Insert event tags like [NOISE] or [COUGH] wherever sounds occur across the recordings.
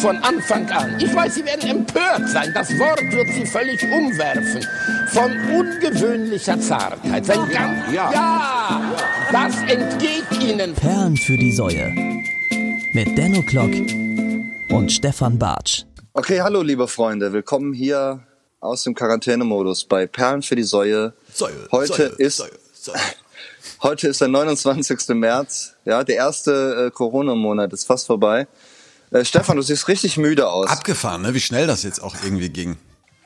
von Anfang an. Ich weiß, Sie werden empört sein. Das Wort wird Sie völlig umwerfen. Von ungewöhnlicher Zartheit. Sein ganz, ja, ja, das entgeht Ihnen. Perlen für die Säue. Mit Denno Klock und Stefan Bartsch. Okay, hallo liebe Freunde. Willkommen hier aus dem Quarantänemodus bei Perlen für die Säue. Säue Heute Säue, ist Säue, Säue. [LAUGHS] heute ist der 29. März. Ja, der erste äh, Corona-Monat ist fast vorbei. Äh, Stefan, du siehst richtig müde aus. Abgefahren, ne? Wie schnell das jetzt auch irgendwie ging.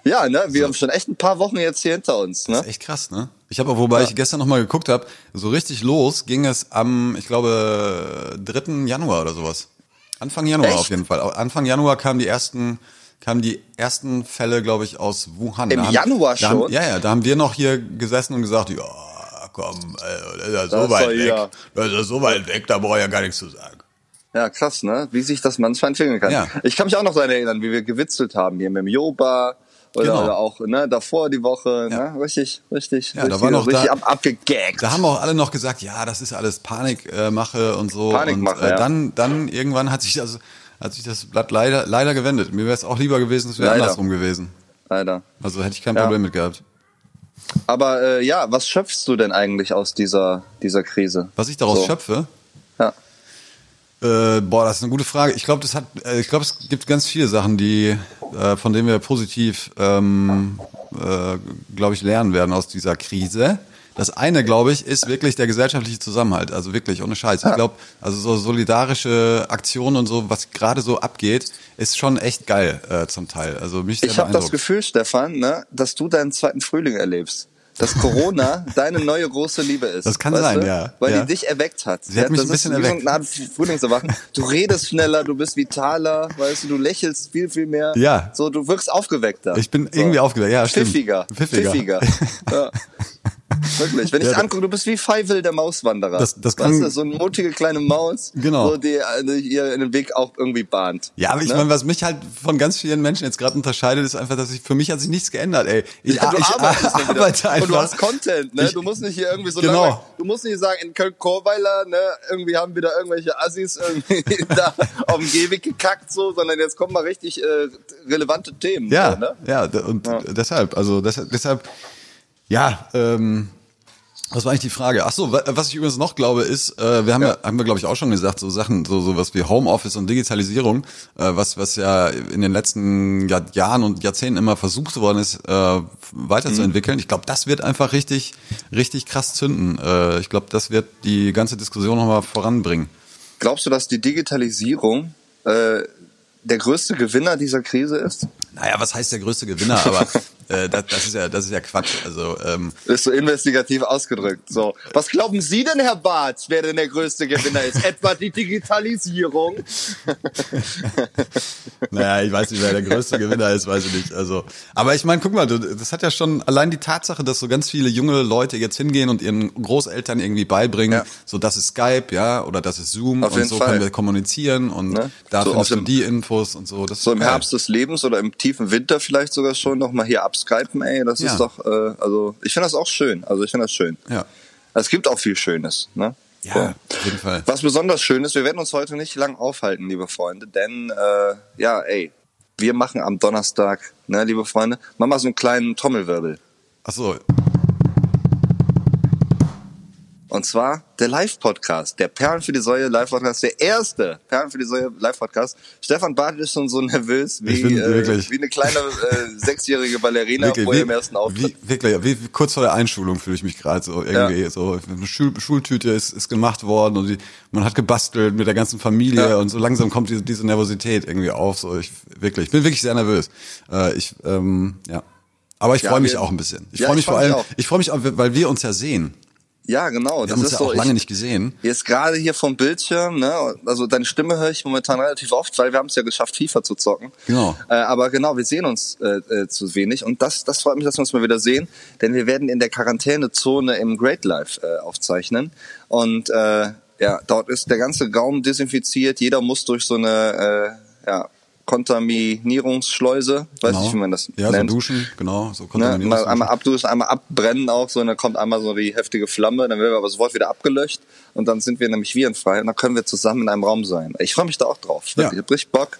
ja, ne? Wir haben schon echt ein paar Wochen jetzt hier hinter uns. Ne? Das ist echt krass, ne? Ich habe, wobei ich gestern noch mal geguckt habe, so richtig los ging es am, ich glaube, 3. Januar oder sowas. Anfang Januar Echt? auf jeden Fall. Anfang Januar kamen die ersten kamen die ersten Fälle, glaube ich, aus Wuhan. Im haben, Januar da haben, schon? Ja, ja, da haben wir noch hier gesessen und gesagt, ja, komm, das ist ja so Das weit weg. ja. Das ist so weit weg, da brauche ich ja gar nichts zu sagen. Ja, krass, ne? Wie sich das manchmal entwickeln kann. Ja. Ich kann mich auch noch daran erinnern, wie wir gewitzelt haben hier mit dem Yoba oder, Genau. oder auch ne, davor die Woche. Ja. Ne? Richtig, richtig, Ja, da richtig, war noch richtig da- ab, abgegaggt. Da haben auch alle noch gesagt, ja, das ist alles Panikmache und so. Panikmache, und äh, ja. dann, dann irgendwann hat sich das, hat sich das Blatt leider, leider gewendet. Mir wäre es auch lieber gewesen, es wäre andersrum gewesen. Leider. Also hätte ich kein. Problem mit gehabt. Aber äh, ja, was schöpfst du denn eigentlich aus dieser, dieser Krise? Was ich daraus So. schöpfe, Ja. Äh, boah, das ist eine gute Frage. Ich glaube, das hat, äh, ich glaube, es gibt ganz viele Sachen, die, äh, von denen wir positiv, ähm, äh, glaube ich, lernen werden aus dieser Krise. Das eine, glaube ich, ist wirklich der gesellschaftliche Zusammenhalt. Also wirklich, ohne Scheiß. Ich glaube, also so solidarische Aktionen und so, was gerade so abgeht, ist schon echt geil äh, zum Teil. Also mich sehr Ich habe das. Gefühl, Stefan, ne, dass du deinen zweiten Frühling erlebst. Dass Corona deine neue große Liebe ist. Das kann sein, du? ja. Weil Ja. die dich erweckt hat. Sie hat ja, mich das ein bisschen ist erweckt. So eine Art. Du redest schneller, du bist vitaler, weißt du, du lächelst viel, viel mehr. Ja. So, du wirkst aufgeweckter. Ich bin so. irgendwie aufgeweckt, ja, stimmt. Pfiffiger. Pfiffiger. Pfiffiger. [LAUGHS] ja. Wirklich. Wenn ich Ja, angucke, du bist wie Feivel, der Mauswanderer. Das- das weißt kann- du, so eine mutige kleine Maus, Genau. so, die äh, ihr den Weg auch irgendwie bahnt. Ja, aber ich Ne? meine, was mich halt von ganz vielen Menschen jetzt gerade unterscheidet, ist einfach, dass ich für mich hat sich nichts geändert, ey. Ich, Ja, du ich arbeitest wieder. arbeite einfach. Und du hast Content, ne? Ich- du musst nicht hier irgendwie so Genau. lange, du musst nicht sagen, in Köln-Korweiler, ne, irgendwie haben wir da irgendwelche Assis irgendwie [LAUGHS] da auf dem Gehweg gekackt, so, sondern jetzt kommen mal richtig äh, relevante Themen. ja, So, ne? ja, und deshalb, also deshalb, deshalb, ja, ähm, was war eigentlich die Frage? Ach so, wa- was ich übrigens noch glaube, ist, äh, wir haben ja, haben wir glaube ich auch schon gesagt, so Sachen, so sowas wie Homeoffice und Digitalisierung, äh, was was ja in den letzten Jahr, Jahren und Jahrzehnten immer versucht worden ist, äh, weiterzuentwickeln. Ich glaube, das wird einfach richtig, richtig krass zünden. Äh, ich glaube, das wird die ganze Diskussion nochmal voranbringen. Glaubst du, dass die Digitalisierung äh, der größte Gewinner dieser Krise ist? Naja, was heißt der größte Gewinner? Aber [LAUGHS] äh, das, das ist ja, das ist ja Quatsch. Also ähm, Ist so investigativ ausgedrückt. So. Was glauben Sie denn, Herr Barth, wer denn der größte Gewinner ist? [LAUGHS] Etwa die Digitalisierung? Naja, ich weiß nicht, wer der größte Gewinner ist, weiß ich nicht. Also, aber ich meine, guck mal, das hat ja schon allein die Tatsache, dass so ganz viele junge Leute jetzt hingehen und ihren Großeltern irgendwie beibringen, Ja. so das ist Skype, ja, oder das ist Zoom Auf und so Fall. können wir kommunizieren und Ne? da So findest du die Infos und so. Das So im geil. Herbst des Lebens oder im tiefen Winter vielleicht sogar schon noch mal hier abskypen, ey, das Ja. ist doch, äh, also ich finde das auch schön. Also ich finde das schön. Ja. Es gibt auch viel Schönes, ne? Ja, So. auf jeden Fall. Was besonders schön ist, wir werden uns heute nicht lang aufhalten, liebe Freunde, denn äh, ja, ey, wir machen am Donnerstag, ne, liebe Freunde, machen mal so einen kleinen Trommelwirbel. Ach so, Und zwar der Live-Podcast, der Perlen für die Säue Live-Podcast, der erste Perlen für die Säue Live-Podcast. Stefan Barth ist schon so nervös wie, Ich äh, wirklich- wie eine kleine äh, sechsjährige Ballerina wirklich, vor ihrem ersten Auftritt. wie, wirklich, wie, kurz vor der Einschulung fühle ich mich gerade so irgendwie Ja. so eine Schul, Schultüte ist, ist gemacht worden und die, man hat gebastelt mit der ganzen Familie Ja. und so langsam kommt diese, diese Nervosität irgendwie auf so ich wirklich ich bin wirklich sehr nervös äh, ich ähm, ja aber ich Ja, freue mich wir- auch ein bisschen ich Ja, freue ich mich vor allem auch. ich freue mich auch weil wir uns ja sehen Ja, genau. wir das haben uns ist ja so, auch lange ich, nicht gesehen Jetzt gerade hier vom Bildschirm, ne? Also deine Stimme höre ich momentan relativ oft, weil wir haben es ja geschafft, FIFA zu zocken. Genau. Äh, aber genau, wir sehen uns äh, äh, zu wenig und das, das freut mich, dass wir uns mal wieder sehen, denn wir werden in der Quarantänezone im Great Life äh, aufzeichnen und äh, ja, dort ist der ganze Raum desinfiziert. Jeder muss durch so eine äh, ja, Kontaminierungsschleuse, weiß genau. nicht, wie man das ja nennt. so duschen genau so Ne, mal, einmal abduschen, einmal abbrennen auch so, und dann kommt einmal so die heftige Flamme, dann werden wir aber sofort wieder abgelöscht und dann sind wir nämlich virenfrei und dann können wir zusammen in einem Raum sein. Ich freue mich da auch drauf. Ja. Ich hab richtig Bock.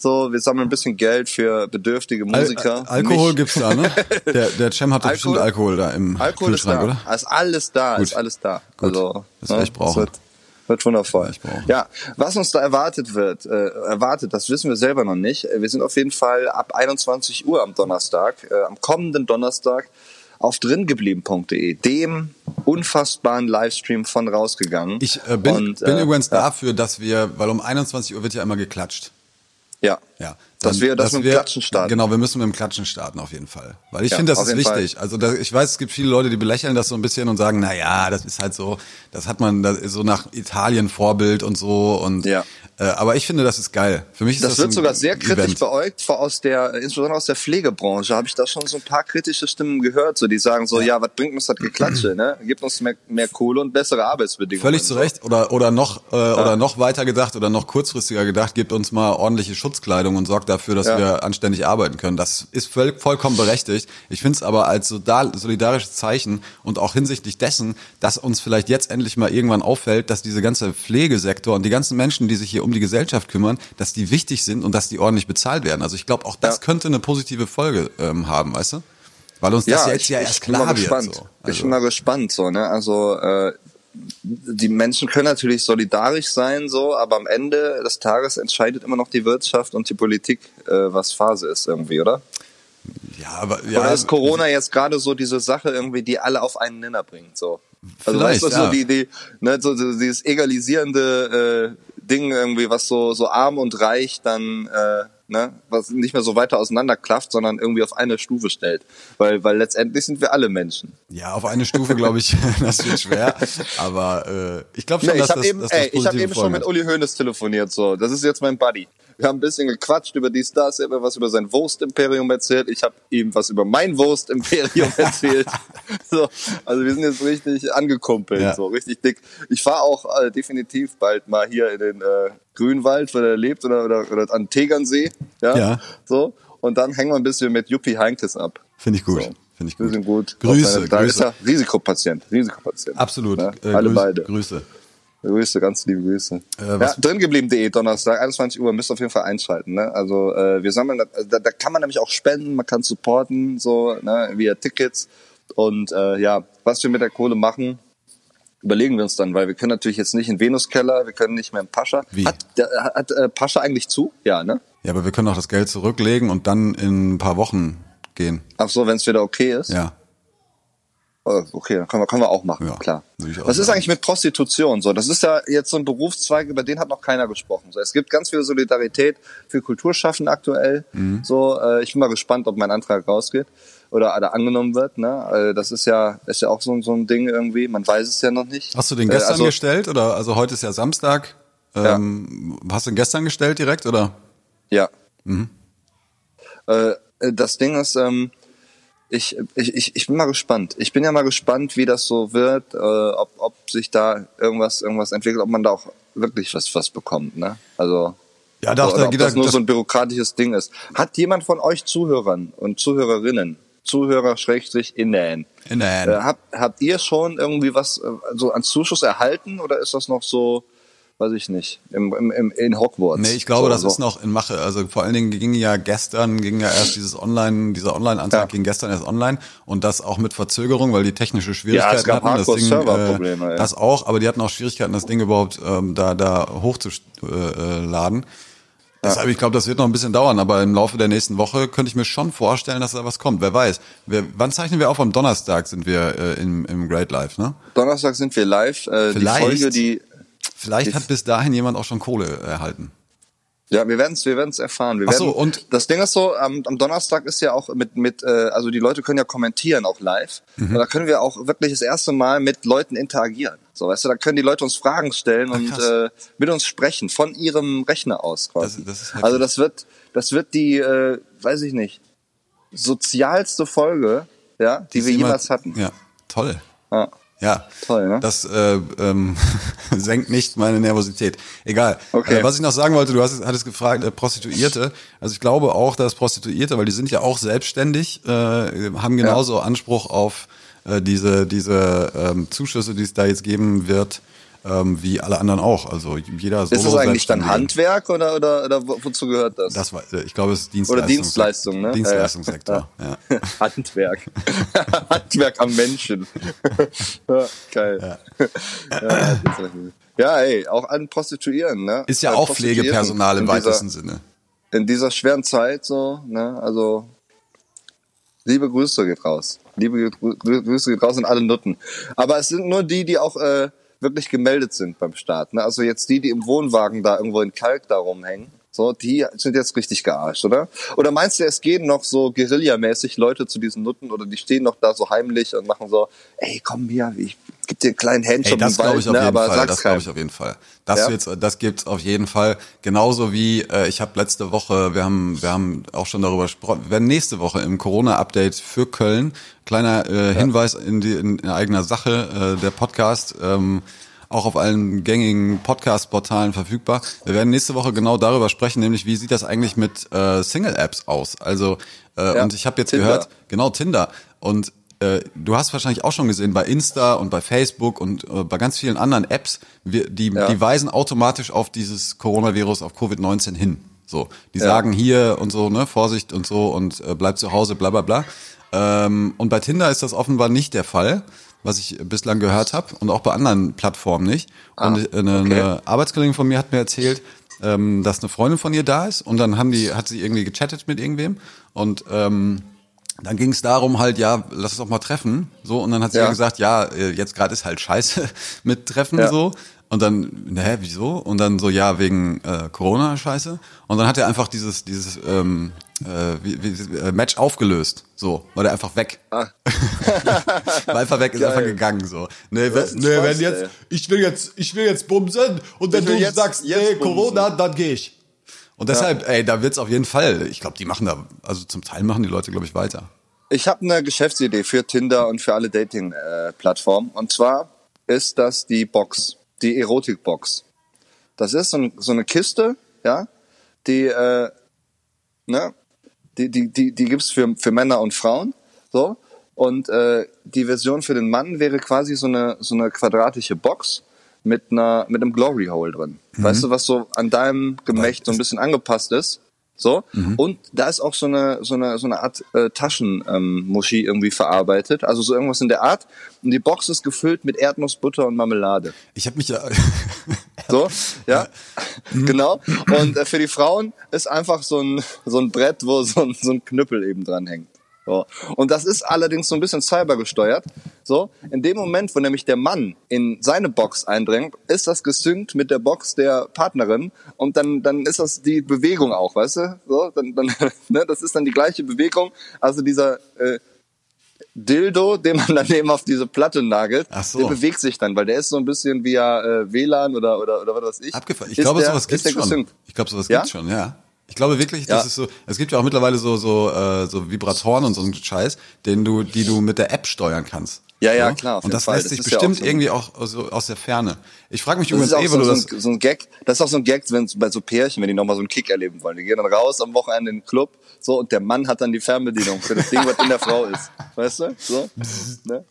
So, wir sammeln ein bisschen Geld für bedürftige Musiker. Al Alkohol Mich. gibt's da, ne? [LAUGHS] Der, der Cem hat doch bestimmt Alkohol da im Alkohol ist Kühlschrank, da. oder? Ist alles da, Gut. ist alles da. Gut. Also, Das werde ich brauchen. Wird, wundervoll. Ja, was uns da erwartet wird, äh, erwartet, das wissen wir selber noch nicht. Wir sind auf jeden Fall ab 21 Uhr am Donnerstag, äh, am kommenden Donnerstag auf dringeblieben.de, dem unfassbaren Livestream von rausgegangen. Ich äh, bin, Und, bin äh, übrigens ja, dafür, dass wir, weil um 21 Uhr wird ja immer geklatscht. Ja. Ja. Dass wir das mit dem Klatschen starten. Genau, wir müssen mit dem Klatschen starten auf jeden Fall. Weil ich Ja, finde, das ist wichtig. Also da, ich weiß, es gibt viele Leute, die belächeln das so ein bisschen und sagen, na ja, das ist halt so, das hat man das so nach Italien Vorbild und so und Ja. äh, aber ich finde, das ist geil. Für mich ist das, Das wird sogar sehr kritisch Event. beäugt, vor aus der, insbesondere aus der Pflegebranche, habe ich da schon so ein paar kritische Stimmen gehört, so die sagen so, ja, was bringt uns das Geklatsche, ne? Gibt uns mehr, mehr Kohle und bessere Arbeitsbedingungen. Völlig zu. Recht. Oder, oder noch, äh, oder noch weiter gedacht oder noch kurzfristiger gedacht, gebt uns mal ordentliche Schutzkleidung und sorgt dafür, dass Ja. wir anständig arbeiten können. Das ist voll, vollkommen berechtigt. Ich finde es aber als solidar- solidarisches Zeichen und auch hinsichtlich dessen, dass uns vielleicht jetzt endlich mal irgendwann auffällt, dass diese ganze Pflegesektor und die ganzen Menschen, die sich hier um die Gesellschaft kümmern, dass die wichtig sind und dass die ordentlich bezahlt werden. Also ich glaube, auch das Ja. könnte eine positive Folge ähm, haben, weißt du? Weil uns das Ja, jetzt ich, ja ich erst bin mal klar wird. gespannt. So. Ich Also, bin mal gespannt, so, ne? Also, äh, die Menschen können natürlich solidarisch sein, so, aber am Ende des Tages entscheidet immer noch die Wirtschaft und die Politik, äh, was Phase ist irgendwie, oder? ja, aber, ja, Oder ist Corona jetzt gerade so diese Sache irgendwie, die alle auf einen Nenner bringt, so? Also weißt du, ja. so die, die, ne, so, so dieses egalisierende äh, Ding irgendwie, was so so arm und reich dann äh, ne, was nicht mehr so weiter auseinanderklafft, sondern irgendwie auf eine Stufe stellt, weil weil letztendlich sind wir alle Menschen. Ja, auf eine Stufe glaube ich, [LAUGHS] [LAUGHS] das wird schwer. Aber äh, ich glaube schon, Nee, ich dass habe das, eben, dass das ey, ich habe eben schon mit. Uli Hoeneß telefoniert. So, das ist jetzt mein Buddy. Wir haben ein bisschen gequatscht über dies, das. Er hat mir was über sein Wurstimperium erzählt. Ich habe ihm was über mein Wurstimperium [LAUGHS] erzählt. so, also wir sind jetzt richtig angekumpelt, Ja. so richtig dick. Ich fahre auch äh, definitiv bald mal hier in den äh, Grünwald, wo er lebt, oder, oder, oder an Tegernsee. Ja, Ja. So. Und dann hängen wir ein bisschen mit Juppie Heinkes ab. Finde ich gut. So. Finde ich Wir gut. sind gut. Grüße, Da ist Grüße. er Risikopatient. Risikopatient. Absolut. Ja, Äh, alle Grüße, beide. Grüße. Grüße, ganz liebe Grüße. Äh, ja, dringeblieben.de, Donnerstag, 21 Uhr, müsst auf jeden Fall einschalten. Ne? Also äh, wir sammeln, da, da, da kann man nämlich auch spenden, man kann supporten, so ne, via Tickets. Und äh, ja, was wir mit der Kohle machen, überlegen wir uns dann, weil wir können natürlich jetzt nicht in Venuskeller, wir können nicht mehr in Pascha. Wie? Hat, der, hat äh, Pascha eigentlich zu? Ja, ne? Ja, aber wir können auch das Geld zurücklegen und dann in ein paar Wochen gehen. Ach so, wenn es wieder okay ist. Ja. Oh, Okay, dann können wir, können wir auch machen, Ja, klar. Was ist eigentlich mit Prostitution? So, das ist ja jetzt so ein Berufszweig, über den hat noch keiner gesprochen. So, es gibt ganz viel Solidarität für Kulturschaffende aktuell. Mhm. So, äh, ich bin mal gespannt, ob mein Antrag rausgeht oder, oder angenommen wird. Ne? Äh, das ist ja, ist ja auch so, so ein Ding irgendwie. Man weiß es ja noch nicht. Hast du den Äh, gestern also, gestellt oder also heute ist ja Samstag? Ähm, Hast du den gestern gestellt direkt oder? Ja. Mhm. Äh, äh, das Ding ist, ähm, ich, ich, ich, ich bin mal gespannt. Ich bin ja mal gespannt, wie das so wird, äh, ob, ob sich da irgendwas, irgendwas entwickelt, ob man da auch wirklich was, was bekommt. Ne? Also Ja, doch, oder da ob das da- nur das- so ein bürokratisches Ding ist. Hat jemand von euch Zuhörern und Zuhörerinnen, Zuhörer Schrägstrich innen, Innen. äh, habt, habt ihr schon irgendwie was äh, so an Zuschuss erhalten oder ist das noch so, weiß ich nicht, im, im, im, in Hogwarts? Nee, ich glaube, so, das so. ist noch in Mache. Also vor allen Dingen ging ja gestern, ging ja erst dieses Online, dieser Online-Antrag Ja. ging gestern erst online und das auch mit Verzögerung, weil die technische Schwierigkeiten Ja, es gab hatten. Das Ding, äh, ja. das auch, aber die hatten auch Schwierigkeiten, das Ding überhaupt ähm, da, da hochzuladen. Äh. Deshalb, ich glaube, das wird noch ein bisschen dauern, aber im Laufe der nächsten Woche könnte ich mir schon vorstellen, dass da was kommt. Wer weiß. Wir, wann zeichnen wir auf? Am Donnerstag sind wir äh, im, im Great Life, ne? Donnerstag sind wir live. Äh, die Vielleicht. Folge, die Vielleicht hat bis dahin jemand auch schon Kohle erhalten. ja, wir werden es, wir werden's erfahren. Wir Ach so, werden, und- das Ding ist so, am, am Donnerstag ist ja auch mit mit, äh, also die Leute können ja kommentieren auch live. Mhm. Und da können wir auch wirklich das erste Mal mit Leuten interagieren. So, weißt du, da können die Leute uns Fragen stellen und krass. äh, mit uns sprechen von ihrem Rechner aus quasi. Das- das heftig. also das wird, das wird die, äh, weiß ich nicht, sozialste Folge, ja, die wir Ist immer- jemals hatten. Ja, toll. Ja. Ja, Toll, ne? Das äh, ähm, [LAUGHS] senkt nicht meine Nervosität. Egal. Okay. Äh, was ich noch sagen wollte, du hast, hattest gefragt, äh, Prostituierte. Also ich glaube auch, dass Prostituierte, weil die sind ja auch selbstständig, äh, haben genauso Anspruch auf äh, diese diese ähm, Zuschüsse, die es da jetzt geben wird. Ähm, wie alle anderen auch. Also jeder Ist das eigentlich dann Handwerk oder, oder, oder wo- wozu gehört das? Das war, ich glaube, es ist Oder Dienstleistung. Dienstleistung, ne? Dienstleistungssektor, ja. [LAUGHS] Handwerk. [LAUGHS] Handwerk am Menschen. [LAUGHS] ja, geil. Ja. Ja, ey, auch an Prostituieren, ne? Ist ja Bei auch Pflegepersonal im dieser- weitesten Sinne. In dieser schweren Zeit so, ne? Also liebe Grüße geht raus. Liebe Grü Grü- Grüße geht raus an alle Nutten. Aber es sind nur die, die auch äh, wirklich gemeldet sind beim Staat. Ne? Also jetzt die, die im Wohnwagen da irgendwo in Kalk da rumhängen. So, die sind jetzt richtig gearscht, oder? Oder meinst du, es gehen noch so guerillamäßig Leute zu diesen Nutten oder die stehen noch da so heimlich und machen so, ey, komm hier, ich geb dir einen kleinen Ey, Handjob das im Wald, glaube ich auf ne, jeden aber Fall. sag's Das glaube ich auf jeden Fall. Das Ja? jetzt, das gibt's auf jeden Fall. Genauso wie äh, ich habe letzte Woche, wir haben, wir haben auch schon darüber gesprochen. Wir werden nächste Woche im Corona-Update für Köln kleiner äh, Hinweis in die in, in eigener Sache äh, der Podcast. Ähm, auch auf allen gängigen Podcast-Portalen verfügbar. Wir werden nächste Woche genau darüber sprechen, nämlich wie sieht das eigentlich mit äh, Single-Apps aus? Also äh, Ja, und ich habe jetzt Tinder. gehört, genau Tinder und äh, du hast wahrscheinlich auch schon gesehen bei Insta und bei Facebook und äh, bei ganz vielen anderen Apps, wir, die, Ja. die weisen automatisch auf dieses Coronavirus, auf Covid-19 hin. So, die Ja. sagen hier und so, ne, Vorsicht und so und äh, bleib zu Hause, bla bla bla. Ähm, und bei Tinder ist das offenbar nicht der Fall, was ich bislang gehört habe und auch bei anderen Plattformen nicht. Und äh, eine, okay. eine Arbeitskollegin von mir hat mir erzählt, ähm, dass eine Freundin von ihr da ist und dann haben die, hat sie irgendwie gechattet mit irgendwem und ähm, dann ging es darum halt, ja, lass uns doch mal treffen. So, und dann hat sie Ja. ja gesagt, ja, äh, jetzt gerade ist halt scheiße [LAUGHS] mit Treffen Ja. so. Und dann, hä, wieso? Und dann so, ja, wegen äh, Corona scheiße. Und dann hat er einfach dieses, dieses ähm, äh, wie, wie, äh, Match aufgelöst. So, war der einfach weg. Ah. [LAUGHS] war einfach weg, ist Geil. einfach gegangen. So. Nee, wenn, nee Spaß, wenn jetzt, ey. ich will jetzt, ich will jetzt bumsen und wenn du jetzt- sagst, jetzt nee, bumsen. Corona, dann geh ich. Und deshalb, ey, da wird's auf jeden Fall, ich glaube, die machen da, also zum Teil machen die Leute, glaube ich, weiter. Ich habe eine Geschäftsidee für Tinder und für alle Dating-Plattformen. Und zwar ist das die Box, die Erotik-Box. Das ist so, ein, so eine Kiste, ja, die, äh, ne, die, die, die, die gibt's für, für Männer und Frauen, so. Und äh, die Version für den Mann wäre quasi so eine, so eine quadratische Box mit einer, mit einem Glory Hole drin. Weißt du, was so an deinem Gemächt so ein bisschen angepasst ist? So. Und da ist auch so eine, so eine, so eine Art äh, Taschenmuschi ähm, irgendwie verarbeitet. Also so irgendwas in der Art. Und die Box ist gefüllt mit Erdnussbutter und Marmelade. Ich habe mich ja, [LAUGHS] So, ja, [LAUGHS] genau. Und äh, für die Frauen ist einfach so ein, so ein Brett, wo so ein, so ein Knüppel eben dran hängt. So. Und das ist allerdings so ein bisschen cybergesteuert. So, in dem Moment, wo nämlich der Mann in seine Box eindringt, ist das gesynkt mit der Box der Partnerin und dann, dann ist das die Bewegung auch, weißt du? So, dann, dann, [LAUGHS] ne, das ist dann die gleiche Bewegung. Also dieser äh, Dildo, den man [LAUGHS] dann eben auf diese Platte nagelt, so. der bewegt sich dann, weil der ist so ein bisschen via äh, WLAN oder, oder, oder was weiß ich. abgefahren. Ich Ist glaube, der- sowas gibt's schon. gesynkt. Ich glaube, sowas Ja? gibt's schon, ja. Ich glaube wirklich, das Ja. ist so, es gibt ja auch mittlerweile so, so, äh, so Vibratoren und so einen Scheiß, den du, die du mit der App steuern kannst. Ja, ja, klar, Und das Fall. lässt Das sich ist ja bestimmt auch so- irgendwie auch so aus der Ferne. Ich frage mich Das übrigens auch eh, so, du so, das, ein, so ein Gag. Das ist auch so ein Gag, wenn bei so Pärchen, wenn die nochmal so einen Kick erleben wollen. Die gehen dann raus am Wochenende in den Club, so, und der Mann hat dann die Fernbedienung für das Ding, was in der Frau ist. Weißt du? So. [LAUGHS] ne?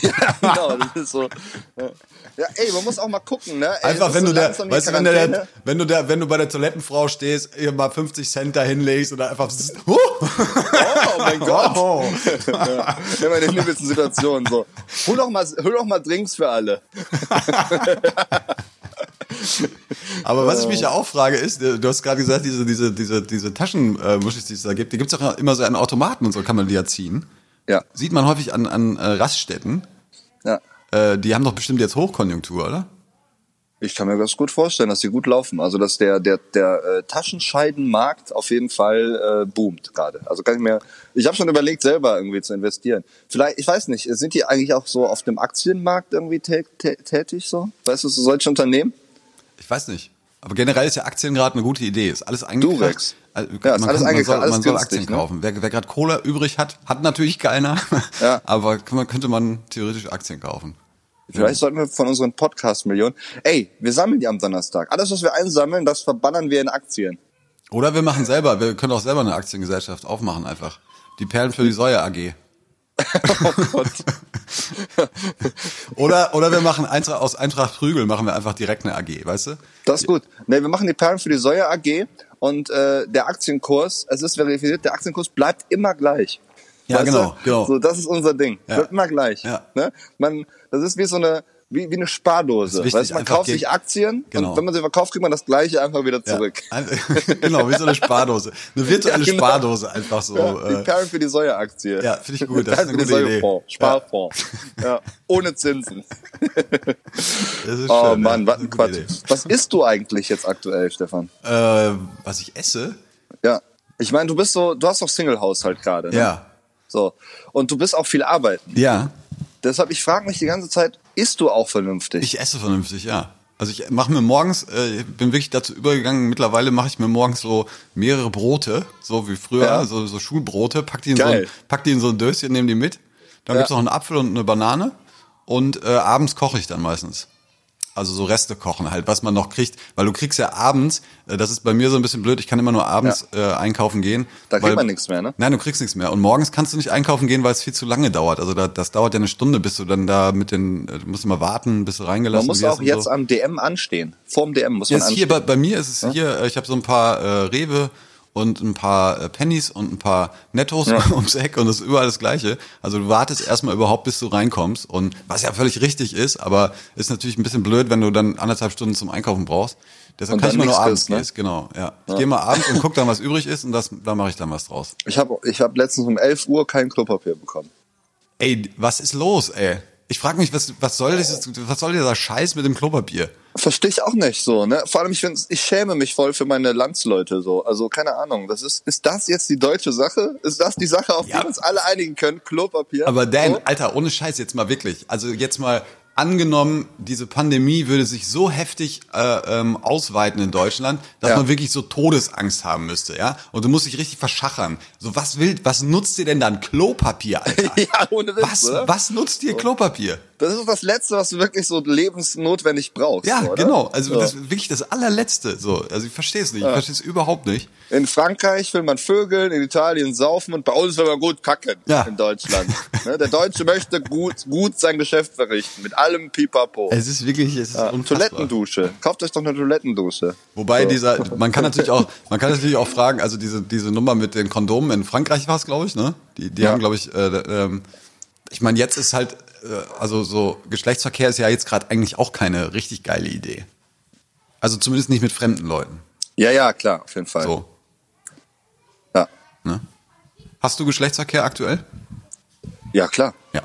ja, [LAUGHS] genau, das ist so. Ja. ja, ey, man muss auch mal gucken, ne? Ey, Einfach wenn du der, weißt du, wenn du der, Quarantäne. wenn du der, wenn du bei der Toilettenfrau stehst, ihr mal 50 Cent da hinlegst oder einfach, [LAUGHS] huh, Oh mein Gott. oh. ja, immer in den übelsten Situationen so. Hol doch mal, hol doch mal Drinks für alle. Aber was ich mich ja auch frage ist, äh, du hast gerade gesagt, diese, diese, diese, diese Taschenmuschis, die es da gibt, die gibt's auch immer so an Automaten und so kann man die ja ziehen. Ja, Sieht man häufig an, an äh, Raststätten. ja. Äh, die haben doch bestimmt jetzt Hochkonjunktur, oder? Ich kann mir das gut vorstellen, dass die gut laufen. Also dass der der der äh, Taschenscheidenmarkt auf jeden Fall äh, boomt gerade. Also kann ich mir. Ich habe schon überlegt, selber irgendwie zu investieren. Vielleicht, ich weiß nicht, sind die eigentlich auch so auf dem Aktienmarkt irgendwie tä tä tätig so? Weißt du, so solche Unternehmen? Ich weiß nicht. Aber generell ist ja Aktien gerade eine gute Idee. Ist alles eingekracht. Durex. Äh, Ja, man, alles kann, man soll, alles man soll günstig, Aktien ne? kaufen. Wer, wer gerade Cola übrig hat, hat natürlich keiner. Ja. [LAUGHS] Aber man, könnte man theoretisch Aktien kaufen. Vielleicht sollten wir von unseren Podcast-Millionen. Ey, wir sammeln die am Donnerstag. Alles, was wir einsammeln, das verbannern wir in Aktien. Oder wir machen selber, wir können auch selber eine Aktiengesellschaft aufmachen einfach. Die Perlen für die Säue AG. [LAUGHS] oh Gott. [LAUGHS] Oder, oder wir machen Eintracht, aus Eintracht Prügel machen wir einfach direkt eine AG, weißt du? Das ist gut. Nee, wir machen die Perlen für die Säue AG und äh, der Aktienkurs, es ist verifiziert, der Aktienkurs bleibt immer gleich. Ja, Weißt genau, du? genau. So, das ist unser Ding. Ja. Bleibt immer gleich. Ja. Ne? Man, das ist wie so eine, wie, wie eine Spardose. Wichtig, weißt, man kauft sich Aktien Genau. und wenn man sie verkauft, kriegt man das gleiche einfach wieder zurück. Ja. [LAUGHS] Genau, wie so eine Spardose. Eine virtuelle [LAUGHS] Ja, genau. Spardose einfach so. Ja, die äh, Perlen für die Säue-Aktie. Ja, finde ich gut, das ist [LAUGHS] eine gute Idee. Sparfonds. Ja. Ohne Zinsen. das ist Oh schön, Mann, ja. was ein Quatsch. Idee. Was isst du eigentlich jetzt aktuell, Stefan? Äh, was ich esse? Ja. Ich meine, du bist so, du hast doch Single-Haushalt gerade. Ne? Ja. So. Und du bist auch viel arbeiten. Ja. Deshalb, ich frage mich die ganze Zeit, isst du auch vernünftig? Ich esse vernünftig, ja. Also ich mache mir morgens, äh, bin wirklich dazu übergegangen, mittlerweile mache ich mir morgens so mehrere Brote, so wie früher, Ja. so, so Schulbrote, pack die, in so ein, pack die in so ein Döschen, nehme die mit. Dann Ja. gibt's noch einen Apfel und eine Banane. Und äh, abends koche ich dann meistens. Also so Reste kochen halt, was man noch kriegt. Weil du kriegst ja abends, äh, das ist bei mir so ein bisschen blöd, ich kann immer nur abends äh, einkaufen gehen. Da kriegt weil- man nichts mehr, ne? Nein, du kriegst nichts mehr. Und morgens kannst du nicht einkaufen gehen, weil es viel zu lange dauert. Also da, das dauert ja eine Stunde, bis du dann da mit den, äh, du musst immer warten, bis du reingelassen Man muss wirst auch jetzt so. am DM anstehen. Vorm DM muss Ja, man hier anstehen. bei, bei mir ist es hier, äh, ich habe so ein paar äh, Rewe und ein paar äh, Pennies und ein paar Nettos [LAUGHS] ums Eck und das ist überall das Gleiche. Also du wartest erstmal überhaupt, bis du reinkommst und was ja völlig richtig ist, aber ist natürlich ein bisschen blöd, wenn du dann anderthalb Stunden zum Einkaufen brauchst. Deshalb kann ich mal nur abends ne? gehen, genau. Ja. Ich gehe mal abends und guck dann, was übrig ist und das, da mache ich dann was draus. Ich habe ich hab letztens um 11 Uhr kein Klopapier bekommen. Ey, was ist los, ey? Ich frage mich, was, was soll dieses, was soll dieser Scheiß mit dem Klopapier? Verstehe ich auch nicht so, ne? Vor allem, ich find's, ich schäme mich voll für meine Landsleute so. Also, keine Ahnung. Das ist, ist das jetzt die deutsche Sache? Ist das die Sache, auf Ja. die wir uns alle einigen können? Klopapier? Aber Dan, So? Alter, ohne Scheiß jetzt mal wirklich. Also jetzt mal angenommen, diese Pandemie würde sich so heftig äh, ähm, ausweiten in Deutschland, dass Ja. man wirklich so Todesangst haben müsste, ja? Und du musst dich richtig verschachern. So was will, was nutzt dir denn dann Klopapier, [LAUGHS] Alter? ja, ohne Witz, was, oder? was nutzt dir Klopapier? Das ist das Letzte, was du wirklich so lebensnotwendig brauchst. Ja, oder? genau. Also So. das ist wirklich das allerletzte. So, also ich verstehe es nicht. Ich verstehe es überhaupt nicht. In Frankreich will man vögeln, in Italien saufen und bei uns will man gut kacken Ja. in Deutschland. Ne, Der Deutsche möchte gut, gut sein Geschäft verrichten, mit allem Pipapo. Es ist wirklich, es ist Ja. Toilettendusche. Kauft euch doch eine Toilettendusche. Wobei So. dieser, [LAUGHS] man kann natürlich auch, man kann natürlich auch fragen, also diese diese Nummer mit den Kondomen in Frankreich war es, glaube ich, ne? Die die Ja. haben, glaube ich, äh, ähm, ich meine, jetzt ist halt, äh, also so Geschlechtsverkehr ist ja jetzt gerade eigentlich auch keine richtig geile Idee. Also zumindest nicht mit fremden Leuten. Ja, ja, klar, auf jeden Fall. So, Ja. ne? Hast du Geschlechtsverkehr aktuell? ja, klar. Ja.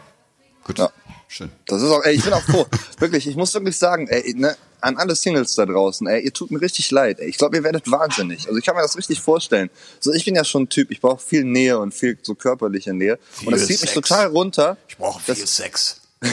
Gut. Ja. Schön. Das ist auch, ey, ich bin auch froh. [LAUGHS] wirklich, ich muss wirklich sagen, ey, ne, an alle Singles da draußen, ey, ihr tut mir richtig leid. Ey. Ich glaube, ihr werdet wahnsinnig. Also ich kann mir das richtig vorstellen. So, ich bin ja schon ein Typ, ich brauche viel Nähe und viel so körperliche Nähe. und das Viel zieht mich total runter. Ich brauche Das- viel Sex. [LAUGHS]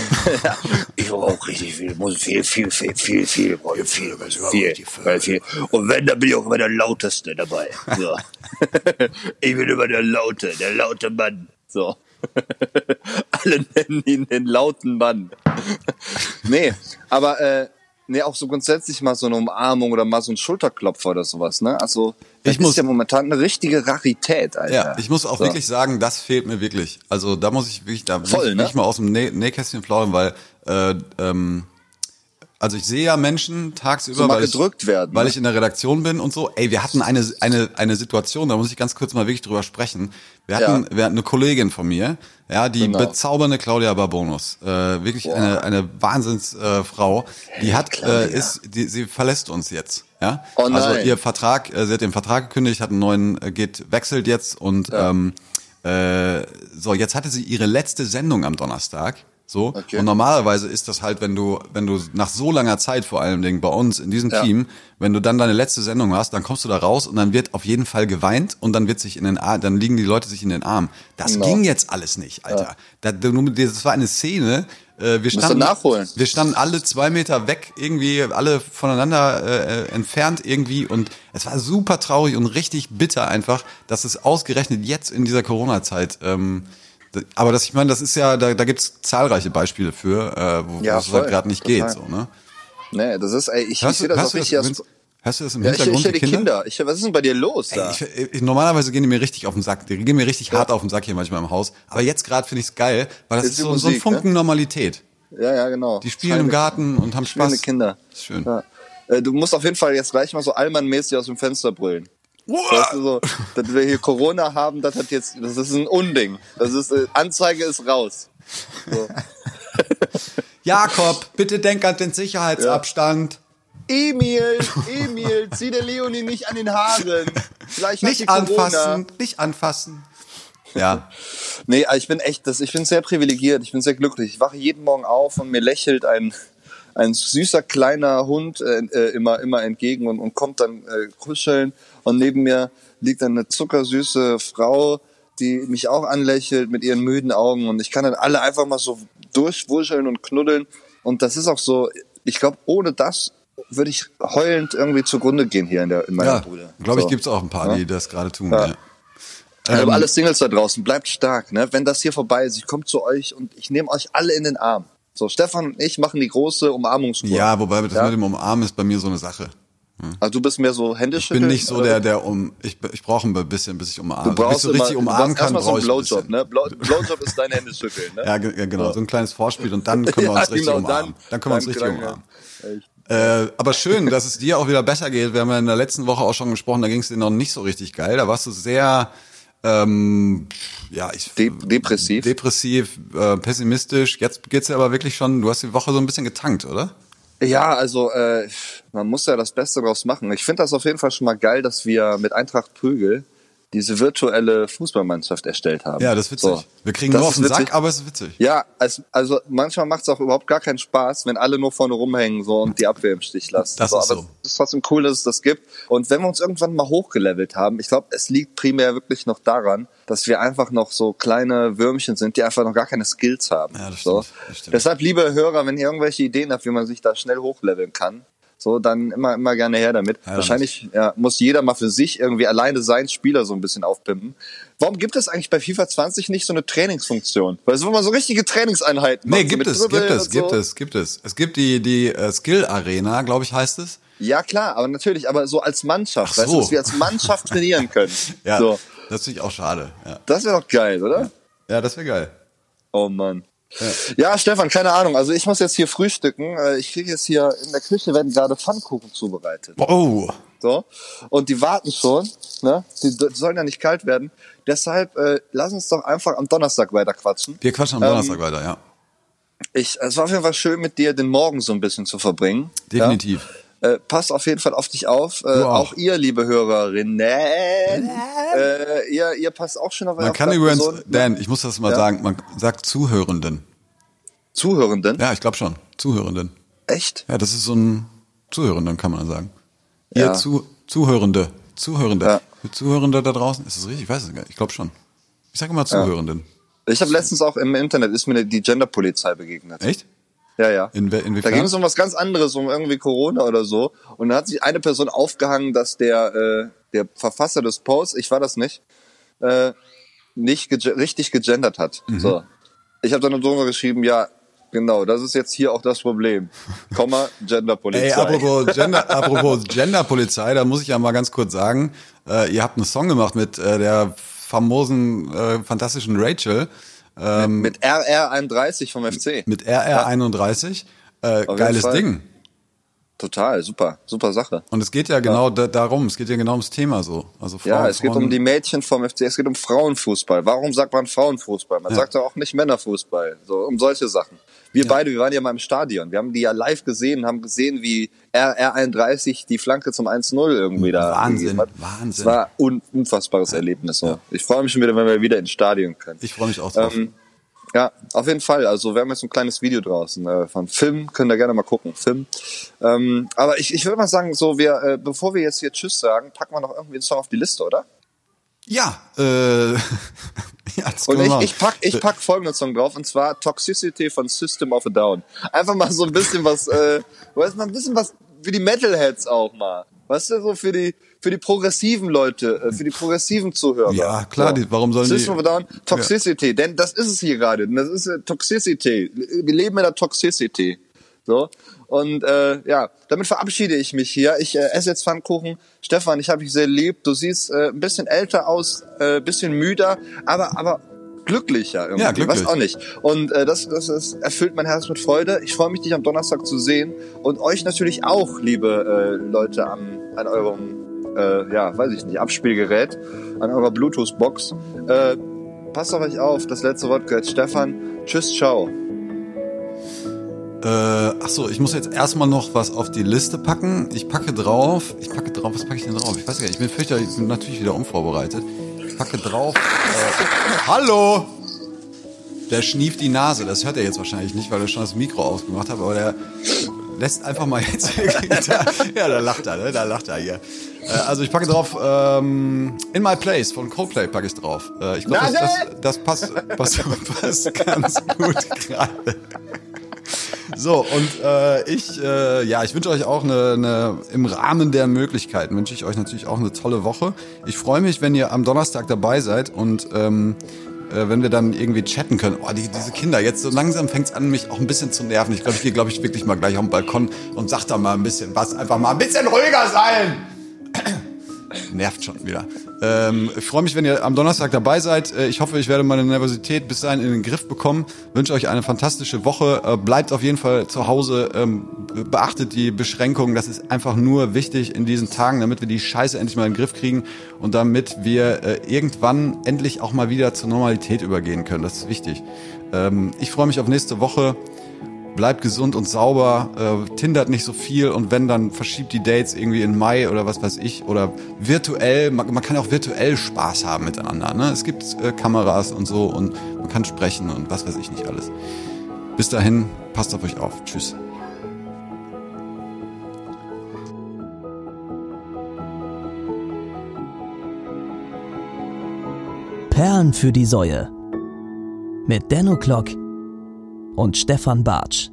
Ich brauche auch richtig viel, muss viel, viel, viel, viel, viel, viel, viel, viel, viel, viel, viel. Und wenn, dann bin ich auch immer der Lauteste dabei. So. [LAUGHS] Ich bin immer der Laute, der laute Mann. So. [LAUGHS] Alle nennen ihn den lauten Mann. [LAUGHS] nee, aber äh, nee, auch so grundsätzlich mal so eine Umarmung oder mal so ein Schulterklopfer oder sowas, ne? Also das Ich muss- ist ja momentan eine richtige Rarität, Alter. Ja, ich muss auch So. wirklich sagen, das fehlt mir wirklich. Also da muss ich wirklich, da muss Voll, ich ne? nicht mal aus dem Nä Nähkästchen plaudern, weil äh, ähm, also ich sehe ja Menschen tagsüber, So mal weil, gedrückt ich, werden, weil ne? ich in der Redaktion bin und so. Ey, wir hatten eine eine eine Situation, da muss ich ganz kurz mal wirklich drüber sprechen. Wir hatten, wir hatten eine Kollegin von mir, ja, die Genau. bezaubernde Claudia Barbonus, äh, wirklich eine eine Wahnsinnsfrau. Äh, die hat äh, ist, die, sie verlässt uns jetzt. Ja, Oh also nein. ihr Vertrag, äh, sie hat den Vertrag gekündigt, hat einen neuen, äh, geht, wechselt jetzt und ähm, äh, so, jetzt hatte sie ihre letzte Sendung am Donnerstag. So. Okay. Und normalerweise ist das halt, wenn du, wenn du nach so langer Zeit vor allen Dingen bei uns in diesem Ja. Team, wenn du dann deine letzte Sendung hast, dann kommst du da raus und dann wird auf jeden Fall geweint und dann wird sich in den Ar dann liegen die Leute sich in den Armen. Das Genau. ging jetzt alles nicht, Alter. Du- das war eine Szene, äh, wir standen, nachholen. wir standen alle zwei Meter weg, irgendwie alle voneinander äh, entfernt irgendwie und es war super traurig und richtig bitter einfach, dass es ausgerechnet jetzt in dieser Corona-Zeit, ähm, aber das, ich meine, das ist ja, da, da gibt's zahlreiche Beispiele für, äh, wo, Ja, es halt gerade nicht geht, total. so, ne? Nee, das ist, ey, ich, ich sehe das auch richtig das als? Hörst du das im Ja, ich, Hintergrund? ich höre die Kinder. Ich, was ist denn bei dir los da? Ich, ich, normalerweise gehen die mir richtig auf den Sack. Die gehen mir richtig hart auf den Sack hier manchmal im Haus. Aber jetzt gerade finde ich es geil, weil das Ist ist, so, so ein Musik, Funken ne? Normalität. ja, ja, genau. Die spielen im Garten und haben Spaß. Kinder. Ist schön. Ja. Äh, Du musst auf jeden Fall jetzt gleich mal so allmannmäßig aus dem Fenster brüllen. Weißt du, so, dass wir hier Corona haben, das hat jetzt, das ist ein Unding. Das ist, äh, Anzeige ist raus. So. [LAUGHS] Jakob, bitte denk an den Sicherheitsabstand. Emil, Emil, zieh der Leonie nicht an den Haaren. Vielleicht Nicht anfassen, nicht anfassen. Ja, Nee, ich bin echt, das, ich bin sehr privilegiert, ich bin sehr glücklich. Ich wache jeden Morgen auf und mir lächelt ein, ein süßer kleiner Hund äh, äh, immer, immer entgegen und, und kommt dann äh, kuscheln. Und neben mir liegt eine zuckersüße Frau, die mich auch anlächelt mit ihren müden Augen. Und ich kann dann alle einfach mal so durchwuscheln und knuddeln. Und das ist auch so, ich glaube, ohne das würde ich heulend irgendwie zugrunde gehen hier in, der, in meiner ja Bude. glaube ich, so. gibt's auch ein paar, die das gerade tun. Ja. Ja. Also Ähm, alle Singles da draußen, bleibt stark, ne? Wenn das hier vorbei ist, ich komme zu euch und ich nehme euch alle in den Arm. So, Stefan und ich machen die große Umarmungstour. ja, wobei das Ja? mit dem Umarmen ist bei mir so eine Sache. Also du bist mehr so Ich händeschütteln? bin nicht so der, der um, ich, ich brauche ein bisschen, bis ich umarme. Du brauchst bis ich so richtig immer, umarmen du brauchst kann, erstmal so brauche einen ich ein Blowjob, ne? Blow, Blowjob ist dein Händeschütteln, ne? Ja, ge- ja, genau, so ein kleines Vorspiel und dann [LAUGHS] können wir Ja, uns richtig genau, umarmen. Dann, können wir uns dann- richtig dann- umarmen. Äh, aber schön, dass es dir auch wieder besser geht. Wir haben ja in der letzten Woche auch schon gesprochen, da ging es dir noch nicht so richtig geil. Da warst du sehr, ähm, ja, ich, De depressiv. depressiv, äh, pessimistisch. Jetzt geht's dir aber wirklich schon, du hast die Woche so ein bisschen getankt, oder? Ja, also äh, man muss ja das Beste draus machen. Ich finde das auf jeden Fall schon mal geil, dass wir mit Eintracht Prügel diese virtuelle Fußballmannschaft erstellt haben. Ja, das ist witzig. So. Wir kriegen Das nur auf den witzig. Sack, aber es ist witzig. Ja, also, also manchmal macht es auch überhaupt gar keinen Spaß, wenn alle nur vorne rumhängen so und die Abwehr im Stich lassen. Das so, ist aber so. es ist trotzdem cool, dass es das gibt. Und wenn wir uns irgendwann mal hochgelevelt haben, ich glaube, es liegt primär wirklich noch daran, dass wir einfach noch so kleine Würmchen sind, die einfach noch gar keine Skills haben. Ja, das so. stimmt, das stimmt. Deshalb, liebe Hörer, wenn ihr irgendwelche Ideen habt, wie man sich da schnell hochleveln kann, so, dann immer, immer gerne her damit. Ja, Wahrscheinlich ja, muss jeder mal für sich irgendwie alleine seinen Spieler so ein bisschen aufpimpen. Warum gibt es eigentlich bei FIFA 20 nicht so eine Trainingsfunktion? Weil so, wo man so richtige Trainingseinheiten Nee, so gibt es, Dribbeln gibt es, so. gibt es, gibt es. Es gibt die, die äh, Skill Arena, glaube ich, heißt es. Ja, klar, aber natürlich, aber so als Mannschaft, Ach weißt so. du, dass wir als Mannschaft trainieren können. [LAUGHS] Ja, So, das finde ich auch schade. Ja, das wäre doch geil, oder? ja das wäre geil. Oh Mann. Ja. Stefan, keine Ahnung. Also ich muss jetzt hier frühstücken. Äh, Ich kriege jetzt hier in der Küche werden gerade Pfannkuchen zubereitet. Oh, So. Und die warten schon, ne? Die, die sollen ja nicht kalt werden. Deshalb äh, lass uns doch einfach am Donnerstag weiter quatschen. wir quatschen am Ähm, Donnerstag weiter, ja. Ich, es war auf jeden Fall schön, mit dir den Morgen so ein bisschen zu verbringen. Definitiv. Ja? Äh, passt auf jeden Fall auf dich auf. Äh, auch. auch. ihr, liebe Hörerinnen. Äh, ihr, ihr passt auch schon auf Man auf kann übrigens, Person- Dan, ich muss das mal Ja? sagen, man sagt Zuhörenden. Zuhörenden. Ja, ich glaube schon. Zuhörenden. Echt? Ja, das ist so ein Zuhörenden, kann man sagen. Ihr Ja. zu, Zuhörende. Zuhörende. Ja. Zuhörende da draußen? Ist das richtig? Ich weiß es gar nicht. Ich glaube schon. Ich sage immer Zuhörenden. Ich habe letztens auch im Internet ist mir die Genderpolizei begegnet. Echt? Ja, ja. In, we- Da ging es um was ganz anderes, um irgendwie Corona oder so. Und da hat sich eine Person aufgehangen, dass der, äh, der Verfasser des Posts, ich war das nicht, äh, nicht gege richtig gegendert hat. Mhm. So. Ich habe dann drunter geschrieben, ja, genau, das ist jetzt hier auch das Problem. Komma, [LAUGHS] Genderpolizei. Ey, apropos, Gender, apropos Genderpolizei, da muss ich ja mal ganz kurz sagen, äh, ihr habt einen Song gemacht mit äh, der famosen, äh, fantastischen Rachel Mit RR31 vom FC. mit RR31. Äh, jeden geiles Fall. Ding. Total, super, super Sache. Und es geht ja genau da, darum, es geht ja genau ums Thema so. Also Frauen, Ja, es geht Frauen, um die Mädchen vom FC, es geht um Frauenfußball. Warum sagt man Frauenfußball? Man sagt doch auch nicht Männerfußball. So, um solche Sachen. Wir beide, wir waren ja mal im Stadion. Wir haben die ja live gesehen, haben gesehen, wie RR31 die Flanke zum 1-0 irgendwie da. Wahnsinn, hat. Wahnsinn. Es war un unfassbares Erlebnis. So. Ich freue mich schon wieder, wenn wir wieder ins Stadion können. Ich freue mich auch drauf. Ähm, ja, auf jeden Fall. Also wir haben jetzt ein kleines Video draußen äh, von Film, könnt ihr gerne mal gucken. Film. Ähm, aber ich, ich würde mal sagen, so wir, äh, bevor wir jetzt hier Tschüss sagen, packen wir noch irgendwie einen Song auf die Liste, oder? ja, äh, [LAUGHS] ja, das Und ich, ich pack, ich pack folgenden Song drauf, und zwar Toxicity von System of a Down. Einfach mal so ein bisschen was, äh, [LAUGHS] weißt mal ein bisschen was für die Metalheads auch mal. Weißt du, so für die, für die progressiven Leute, äh, für die progressiven Zuhörer. Ja, klar, So. die- warum sollen die- System a Down, Toxicity, denn das ist es hier gerade. Das ist äh, Toxicity. Wir leben in der Toxicity. So. Und äh, ja, damit verabschiede ich mich hier. Ich äh, esse jetzt Pfannkuchen. Stefan, ich habe dich sehr lieb. Du siehst äh, ein bisschen älter aus, äh, bisschen müder, aber aber glücklicher irgendwie. Ja, glücklich. Weiß auch nicht. Und äh, das, das, das erfüllt mein Herz mit Freude. Ich freue mich, dich am Donnerstag zu sehen und euch natürlich auch, liebe äh, Leute, am, an eurem, äh, ja, weiß ich nicht, Abspielgerät, an eurer Bluetooth-Box. Äh, passt auf euch auf. Das letzte Wort gehört Stefan. Tschüss, ciao. Äh, ach so, ich muss jetzt erstmal noch was auf die Liste packen. Ich packe drauf. Ich packe drauf. Was packe ich denn drauf? Ich weiß gar nicht. Ich bin fürchterlich, ich bin natürlich wieder unvorbereitet. Ich packe drauf. Äh, hallo! Der schnieft die Nase. Das hört er jetzt wahrscheinlich nicht, weil er schon das Mikro ausgemacht hat. Aber der lässt einfach mal jetzt. [LAUGHS] ja, da lacht er, ne? Da lacht er hier. Äh, also ich packe drauf. Ähm, In My Place von Coldplay packe ich drauf. Äh, ich glaube, das, das, das passt, passt, [LAUGHS] passt ganz gut gerade. So, und äh, ich, äh, ja, ich wünsche euch auch eine, eine, im Rahmen der Möglichkeiten, wünsche ich euch natürlich auch eine tolle Woche. Ich freue mich, wenn ihr am Donnerstag dabei seid und ähm, äh, wenn wir dann irgendwie chatten können. Oh, die, diese Kinder, jetzt so langsam fängt's an, mich auch ein bisschen zu nerven. Ich glaube, ich gehe, glaube ich, wirklich mal gleich auf den Balkon und sag da mal ein bisschen was. Einfach mal ein bisschen ruhiger sein. Nervt schon wieder. Ähm, ich freue mich, wenn ihr am Donnerstag dabei seid. Äh, Ich hoffe, ich werde meine Nervosität bis dahin in den Griff bekommen. Wünsche euch eine fantastische Woche. Äh, Bleibt auf jeden Fall zu Hause. Ähm, be- Beachtet die Beschränkungen. Das ist einfach nur wichtig in diesen Tagen, damit wir die Scheiße endlich mal in den Griff kriegen und damit wir äh, irgendwann endlich auch mal wieder zur Normalität übergehen können. Das ist wichtig. Ähm, Ich freue mich auf nächste Woche. Bleibt gesund und sauber, äh, tindert nicht so viel und wenn, dann verschiebt die Dates irgendwie in Mai oder was weiß ich. Oder virtuell, man, man kann auch virtuell Spaß haben miteinander. Ne? Es gibt äh, Kameras und so und man kann sprechen und was weiß ich nicht alles. Bis dahin, passt auf euch auf. Tschüss. Perlen für die Säue. Mit Denno Klock und Stefan Bartsch.